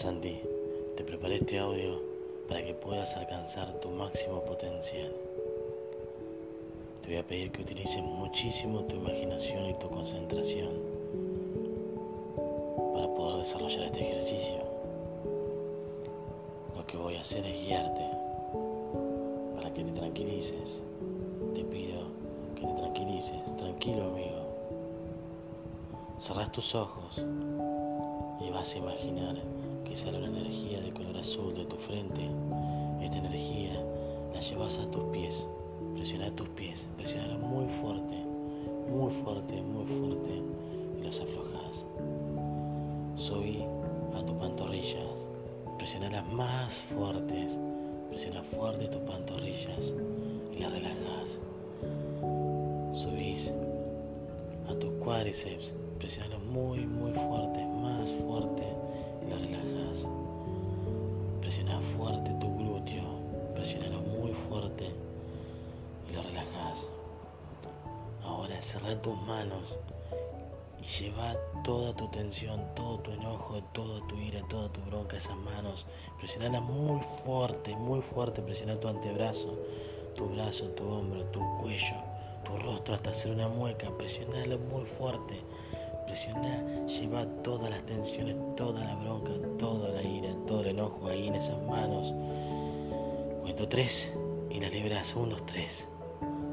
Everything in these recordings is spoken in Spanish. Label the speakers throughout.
Speaker 1: Santi, te preparé este audio para que puedas alcanzar tu máximo potencial. Te voy a pedir que utilices muchísimo tu imaginación y tu concentración para poder desarrollar este ejercicio. Lo que voy a hacer es guiarte para que te tranquilices. Te pido que te tranquilices, tranquilo amigo. Cerrás tus ojos y vas a imaginar que sale una energía de color azul de tu frente. Esta energía la llevas a tus pies. Presiona tus pies, presiona muy fuerte, muy fuerte, muy fuerte y los aflojas. Subí a tus pantorrillas, presiona las más fuertes, presiona fuerte tus pantorrillas y las relajas. Subís a tus cuádriceps, presiona muy, muy fuerte, más fuerte lo relajas. Presiona fuerte tu glúteo, presionalo muy fuerte y lo relajas. Ahora cerra tus manos y lleva toda tu tensión, todo tu enojo, toda tu ira, toda tu bronca, esas manos. Presionala muy fuerte, muy fuerte. Presiona tu antebrazo, tu brazo, tu hombro, tu cuello, tu rostro hasta hacer una mueca. Presionalo muy fuerte. Presiona, lleva todas las tensiones, toda la bronca, toda la ira, todo el enojo ahí en esas manos. Cuento tres y la libras. Un, dos, tres.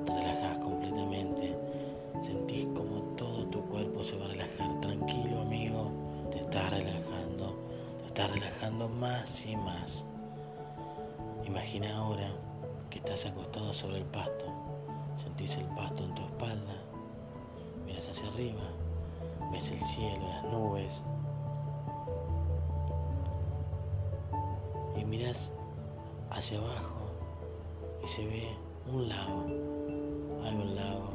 Speaker 1: Te relajas completamente. Sentís como todo tu cuerpo se va a relajar. Tranquilo, amigo. Te estás relajando. Te estás relajando más y más. Imagina ahora que estás acostado sobre el pasto. Sentís el pasto en tu espalda. Miras hacia arriba ves el cielo, las nubes y miras hacia abajo y se ve un lago. Hay un lago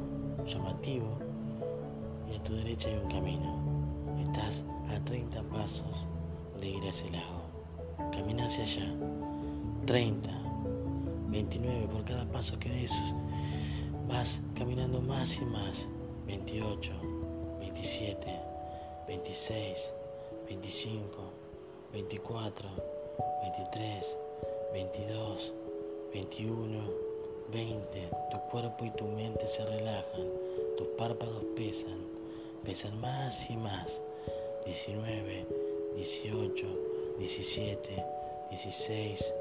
Speaker 1: llamativo y a tu derecha hay un camino. Estás a 30 pasos de ir a ese lago. Camina hacia allá. 30, 29 por cada paso que des. Vas caminando más y más. 28, 27, 26, 25, 24, 23, 22, 21, 20. Tu cuerpo y tu mente se relajan, tus párpados pesan, pesan más y más. 19, 18, 17, 16,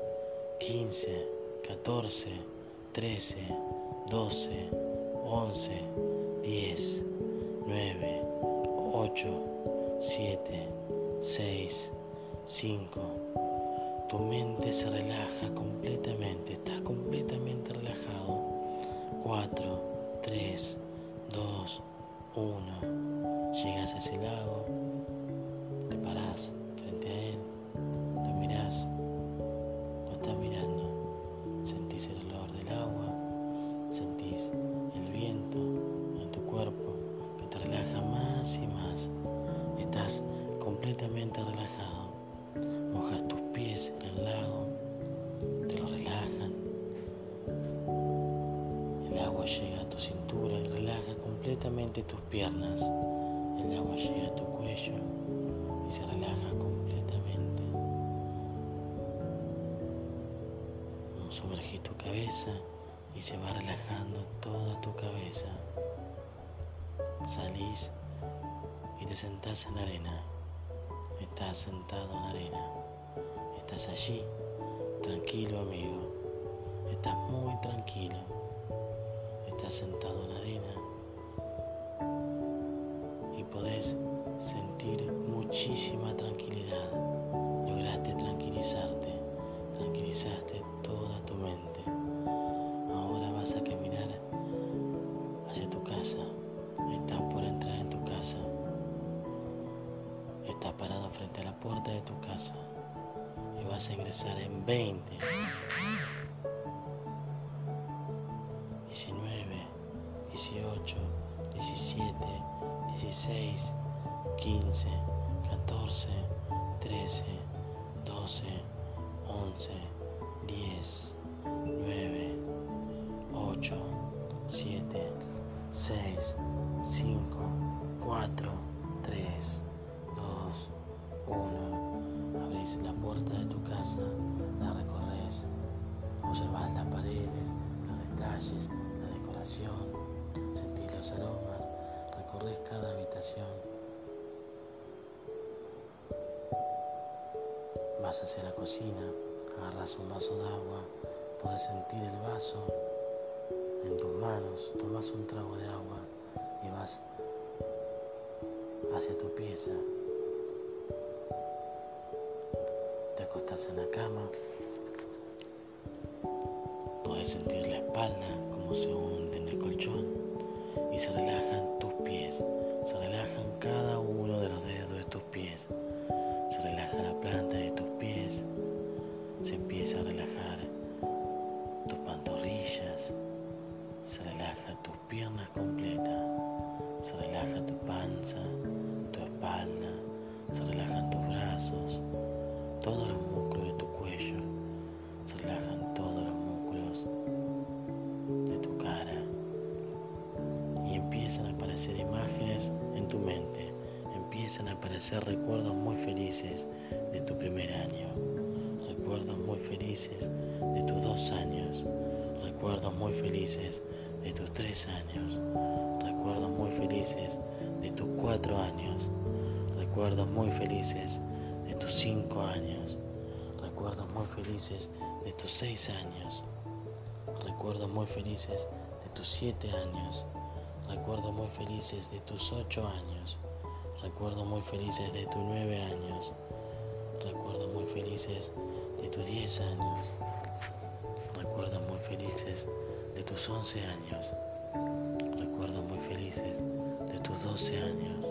Speaker 1: 15, 14, 13, 12, 11, 10, 9, 8, 7, 6, 5. Tu mente se relaja completamente, estás completamente relajado. 4, 3, 2, 1. Llegas a ese lago, piernas. El agua llega a tu cuello y se relaja completamente. Sumergís tu cabeza y se va relajando toda tu cabeza. Salís y te sentás en arena. Estás sentado en arena. Estás allí, tranquilo amigo. Estás muy tranquilo. Estás sentado en arena sentir muchísima tranquilidad. Lograste tranquilizarte, tranquilizaste toda tu mente. Ahora vas a caminar hacia tu casa. Estás por entrar en tu casa. Estás parado frente a la puerta de tu casa y vas a ingresar en 20, 19, 18, 17, 16, 15, 14, 13, 12, 11, 10, 9, 8, 7, 6, 5, 4, 3, 2, 1. Abrís la puerta de tu casa, la recorres, observas las paredes, los detalles, la decoración, sentís los aromas, recorres cada habitación Vas hacia la cocina, agarras un vaso de agua, puedes sentir el vaso en tus manos, tomas un trago de agua y vas hacia tu pieza. Te acostás en la cama, puedes sentir la espalda como se hunde en el colchón y se relajan tus pies, se relajan cada uno de los dedos de tus pies, se relaja la planta de tus pies, se empieza a relajar tus pantorrillas, se relaja tus piernas completas, se relaja tu panza, tu espalda, se relajan tus brazos, todos los músculos de tu cuello, se relajan todos los músculos de tu cara. Y empiezan a aparecer imágenes en tu mente, empiezan a aparecer recuerdos muy felices de tu primer año, recuerdos muy felices de tus dos años, recuerdos muy felices de tus tres años, recuerdos muy felices de tus cuatro años, recuerdos muy felices de tus cinco años, recuerdos muy felices de tus seis años, recuerdos muy felices de tus siete años, recuerdos muy felices de tus ocho años, recuerdos muy felices de tus nueve años, recuerdos muy felices de tus diez años, recuerdos muy felices de tus 11 años, recuerdos muy felices de tus 12 años,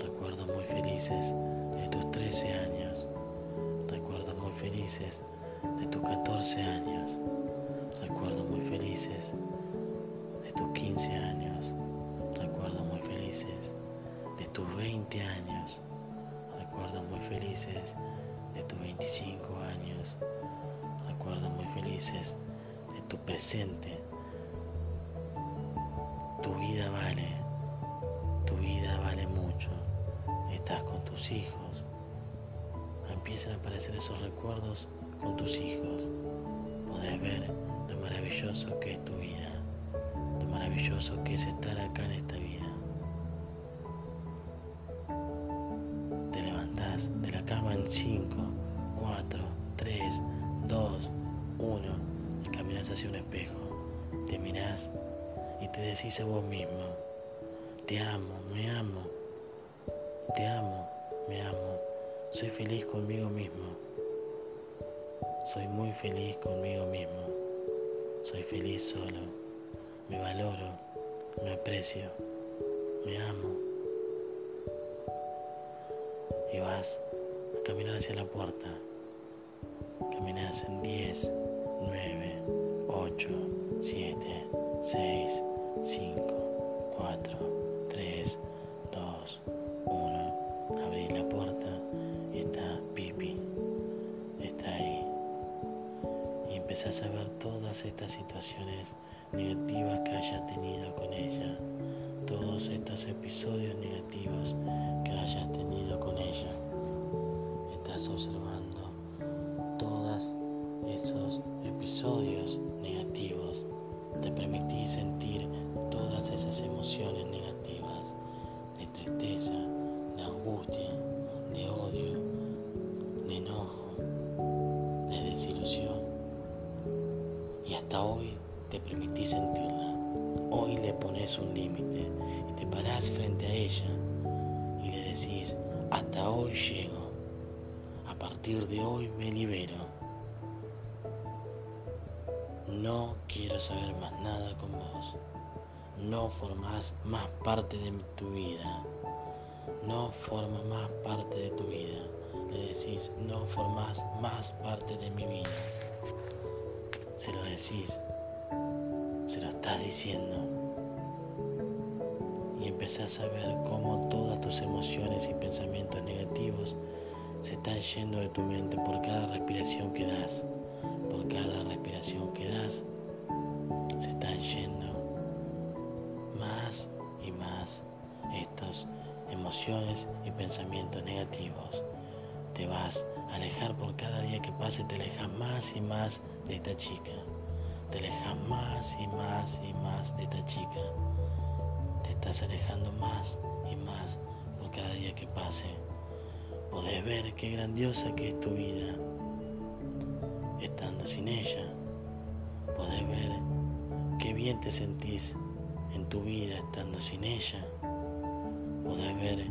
Speaker 1: recuerdos muy felices de tus 13 años, recuerdos muy felices de tus 14 años, recuerdos muy felices de tus 15 años, tus 20 años, recuerdos muy felices de tus 25 años, recuerdos muy felices de tu presente tu vida vale, tu vida vale mucho. Estás con tus hijos. Empiezan a aparecer esos recuerdos con tus hijos. Podés ver lo maravilloso que es tu vida, lo maravilloso que es estar acá en esta vida. De la cama en 5, 4, 3, 2, 1 y caminas hacia un espejo. Te mirás y te decís a vos mismo, te amo, me amo, te amo, me amo, soy feliz conmigo mismo, soy muy feliz conmigo mismo, soy feliz solo, me valoro, me aprecio, me amo. Y vas a caminar hacia la puerta. Caminas en 10, 9, 8, 7, 6, 5, 4, 3, 2, 1. Abrí la puerta y está Pipi. Está ahí. Y empezás a ver todas estas situaciones negativas que hayas tenido con ella. Todos estos episodios negativos que hayas tenido con ella. Estás observando todos esos episodios negativos. Te permitís sentir todas esas emociones negativas de tristeza, de angustia, de odio, de enojo, de desilusión. Y hasta hoy te permitís sentirla. Hoy le pones un límite y te parás frente a ella y le decís, hasta hoy llego. A partir de hoy me libero. No quiero saber más nada con vos no formas más parte de tu vida. No forma más parte de tu vida. Le decís, no formas más parte de mi vida. Se lo decís, se lo estás diciendo. Y empezás a ver cómo todas tus emociones y pensamientos negativos se están yendo de tu mente por cada respiración que das. Por cada respiración que das, se están yendo más y más estas emociones y pensamientos negativos. Te vas a alejar por cada día que pase, te alejas más y más de esta chica. Te alejas más y más y más de esta chica. Te estás alejando más y más por cada día que pase. Podés ver qué grandiosa que es tu vida estando sin ella. Podés ver qué bien te sentís en tu vida estando sin ella. Podés ver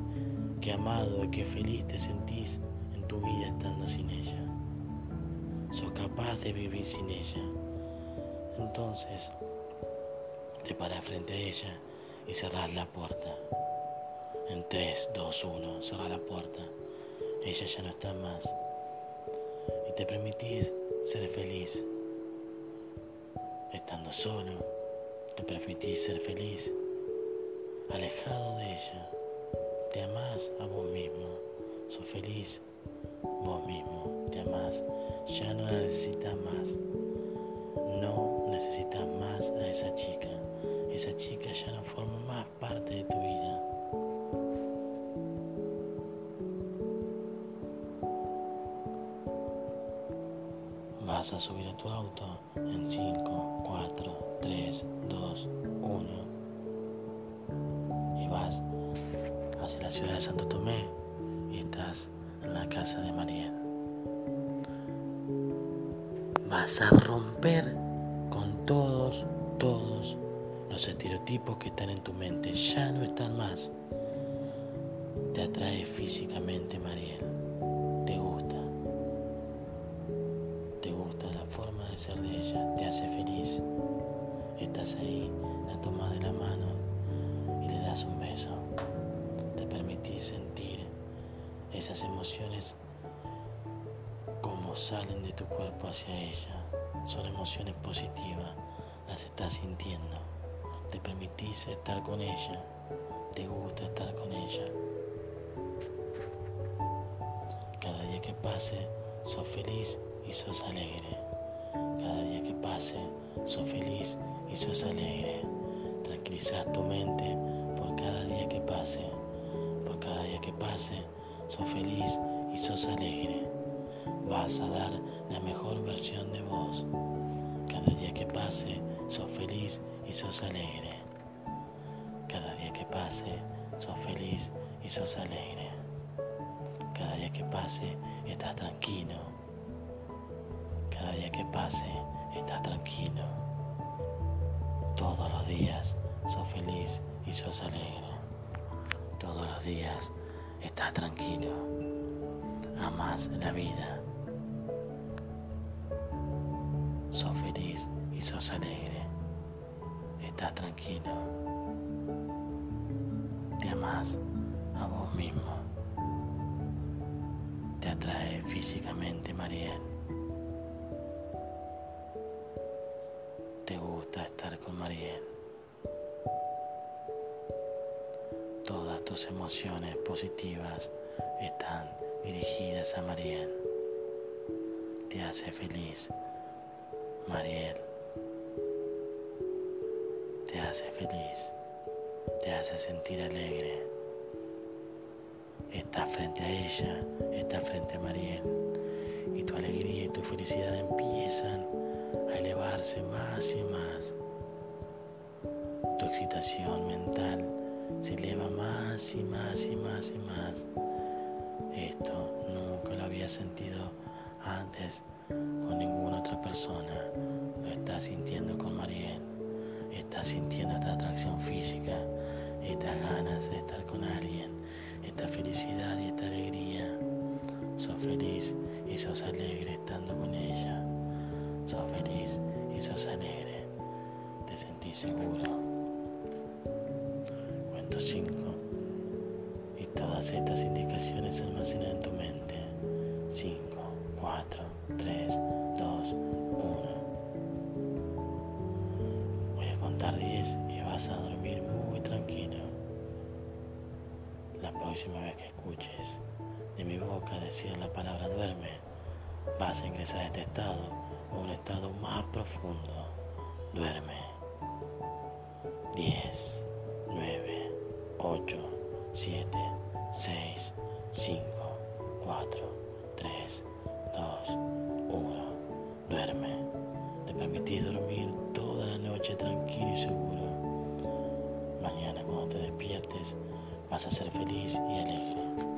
Speaker 1: qué amado y qué feliz te sentís en tu vida estando sin ella. Sos capaz de vivir sin ella. Entonces, te paras frente a ella y cerrás la puerta. En 3, 2, 1, cerrás la puerta. Ella ya no está más. Y te permitís ser feliz. Estando solo, te permitís ser feliz. Alejado de ella. Te amás a vos mismo. Sos feliz vos mismo. Te amás. Ya no la necesitas más. No necesitas más a esa chica. Esa chica ya no forma más parte de tu vida. Vas a subir a tu auto en 5, 4, 3, 2, 1 y vas hacia la ciudad de Santo Tomé y estás en la casa de Mariel. Vas a romper con todos, todos los estereotipos que están en tu mente. Ya no están más. Te atrae físicamente Mariel. Te gusta. Te gusta la forma de ser de ella. Te hace feliz. Estás ahí, la tomas de la mano y le das un beso. Te permitís sentir esas emociones como salen de tu cuerpo hacia ella. Son emociones positivas, las estás sintiendo. Te permitís estar con ella, te gusta estar con ella. Cada día que pase, sos feliz y sos alegre. Cada día que pase, sos feliz y sos alegre. Tranquilizás tu mente por cada día que pase. Por cada día que pase, sos feliz y sos alegre. Vas a dar la mejor versión de vos. Cada día que pase, sos feliz y sos alegre. Cada día que pase, sos feliz y sos alegre. Cada día que pase, estás tranquilo. Cada día que pase, estás tranquilo. Todos los días, sos feliz y sos alegre. Todos los días, estás tranquilo, amas la vida, sos feliz y sos alegre, estás tranquilo, te amas a vos mismo, te atrae físicamente Mariel, te gusta estar con Mariel. Todas tus emociones positivas están dirigidas a Mariel. Te hace feliz, Mariel. Te hace feliz, te hace sentir alegre. Estás frente a ella, estás frente a Mariel. Y tu alegría y tu felicidad empiezan a elevarse más y más. Tu excitación mental se eleva más y más y más y más. Esto nunca lo había sentido antes con ninguna otra persona. Lo estás sintiendo con Mariel. Estás sintiendo esta atracción física, estas ganas de estar con alguien, esta felicidad y esta alegría. Sos feliz y sos alegre estando con ella. Sos feliz y sos alegre. Te sentís seguro. 5 todas estas indicaciones se almacenan en tu mente. 5, 4, 3, 2, 1. Voy a contar 10 y vas a dormir muy tranquilo. La próxima vez que escuches de mi boca decir la palabra duerme, vas a ingresar a este estado o un estado más profundo. Duerme. 10, 9, 8, 7, 6, 5, 4, 3, 2, 1. Duerme. Te permitís dormir toda la noche tranquilo y seguro. Mañana cuando te despiertes vas a ser feliz y alegre.